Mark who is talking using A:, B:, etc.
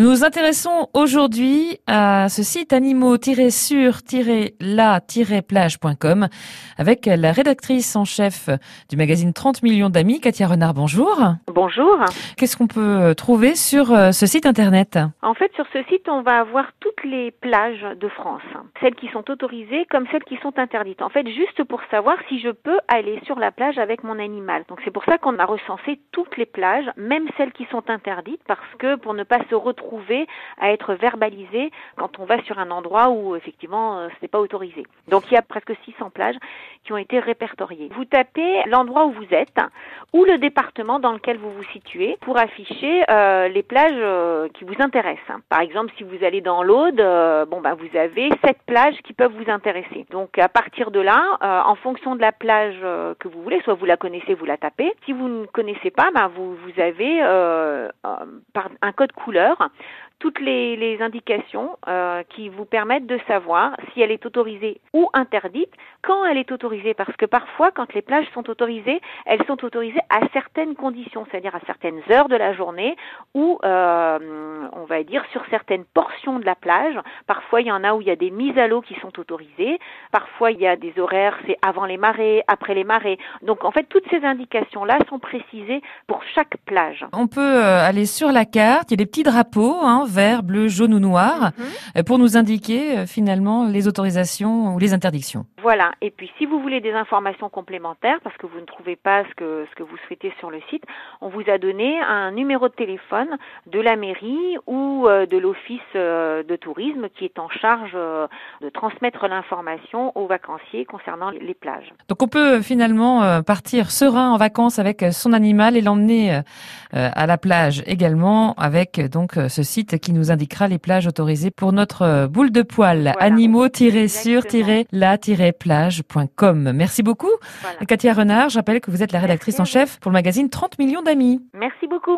A: Nous nous intéressons aujourd'hui à ce site animaux-sur-la-plage.com avec la rédactrice en chef du magazine 30 millions d'amis, Katia Renard. Bonjour.
B: Bonjour.
A: Qu'est-ce qu'on peut trouver sur euh, ce site internet?
B: En fait, sur ce site, on va avoir toutes les plages de France, celles qui sont autorisées comme celles qui sont interdites. En fait, juste pour savoir si je peux aller sur la plage avec mon animal. Donc c'est pour ça qu'on a recensé toutes les plages, même celles qui sont interdites, parce que pour ne pas se retrouver à être verbalisé quand on va sur un endroit où effectivement euh, ce n'est pas autorisé. Donc il y a presque 600 plages qui ont été répertoriées. Vous tapez l'endroit où vous êtes ou le département dans lequel vous vous situez pour afficher euh, les plages euh, qui vous intéressent. Par exemple, si vous allez dans l'Aude, bon bah vous avez sept plages qui peuvent vous intéresser. Donc à partir de là, en fonction de la plage que vous voulez, soit vous la connaissez, vous la tapez. Si vous ne connaissez pas, bah, vous, vous avez par un code couleur toutes les, indications euh, qui vous permettent de savoir si elle est autorisée ou interdite, quand elle est autorisée, parce que parfois, quand les plages sont autorisées, elles sont autorisées à certaines conditions, c'est-à-dire à certaines heures de la journée ou, euh, on va dire, sur certaines portions de la plage. Parfois, il y en a où il y a des mises à l'eau qui sont autorisées. Parfois, il y a des horaires, c'est avant les marées, après les marées. Donc, en fait, toutes ces indications-là sont précisées pour chaque plage.
A: On peut euh, aller sur la carte, il y a des petits drapeaux, hein, vert, bleu, jaune ou noir, mhm. euh, pour nous indiquer euh, finalement les autorisations ou les interdictions.
B: Voilà. Et puis, si vous voulez des informations complémentaires, parce que vous ne trouvez pas ce que, ce que vous souhaitez sur le site, on vous a donné un numéro de téléphone de la mairie ou euh, de l'office de tourisme qui est en charge de transmettre l'information aux vacanciers concernant les plages.
A: Donc, on peut finalement partir serein en vacances avec son animal et l'emmener à la plage également avec donc ce site qui nous indiquera les plages autorisées pour notre euh, boule de poil. Animaux-sur-la-plage.com. Merci beaucoup. Katia Renard, j'appelle que vous êtes la rédactrice en chef pour le magazine 30 millions d'amis.
B: Merci beaucoup.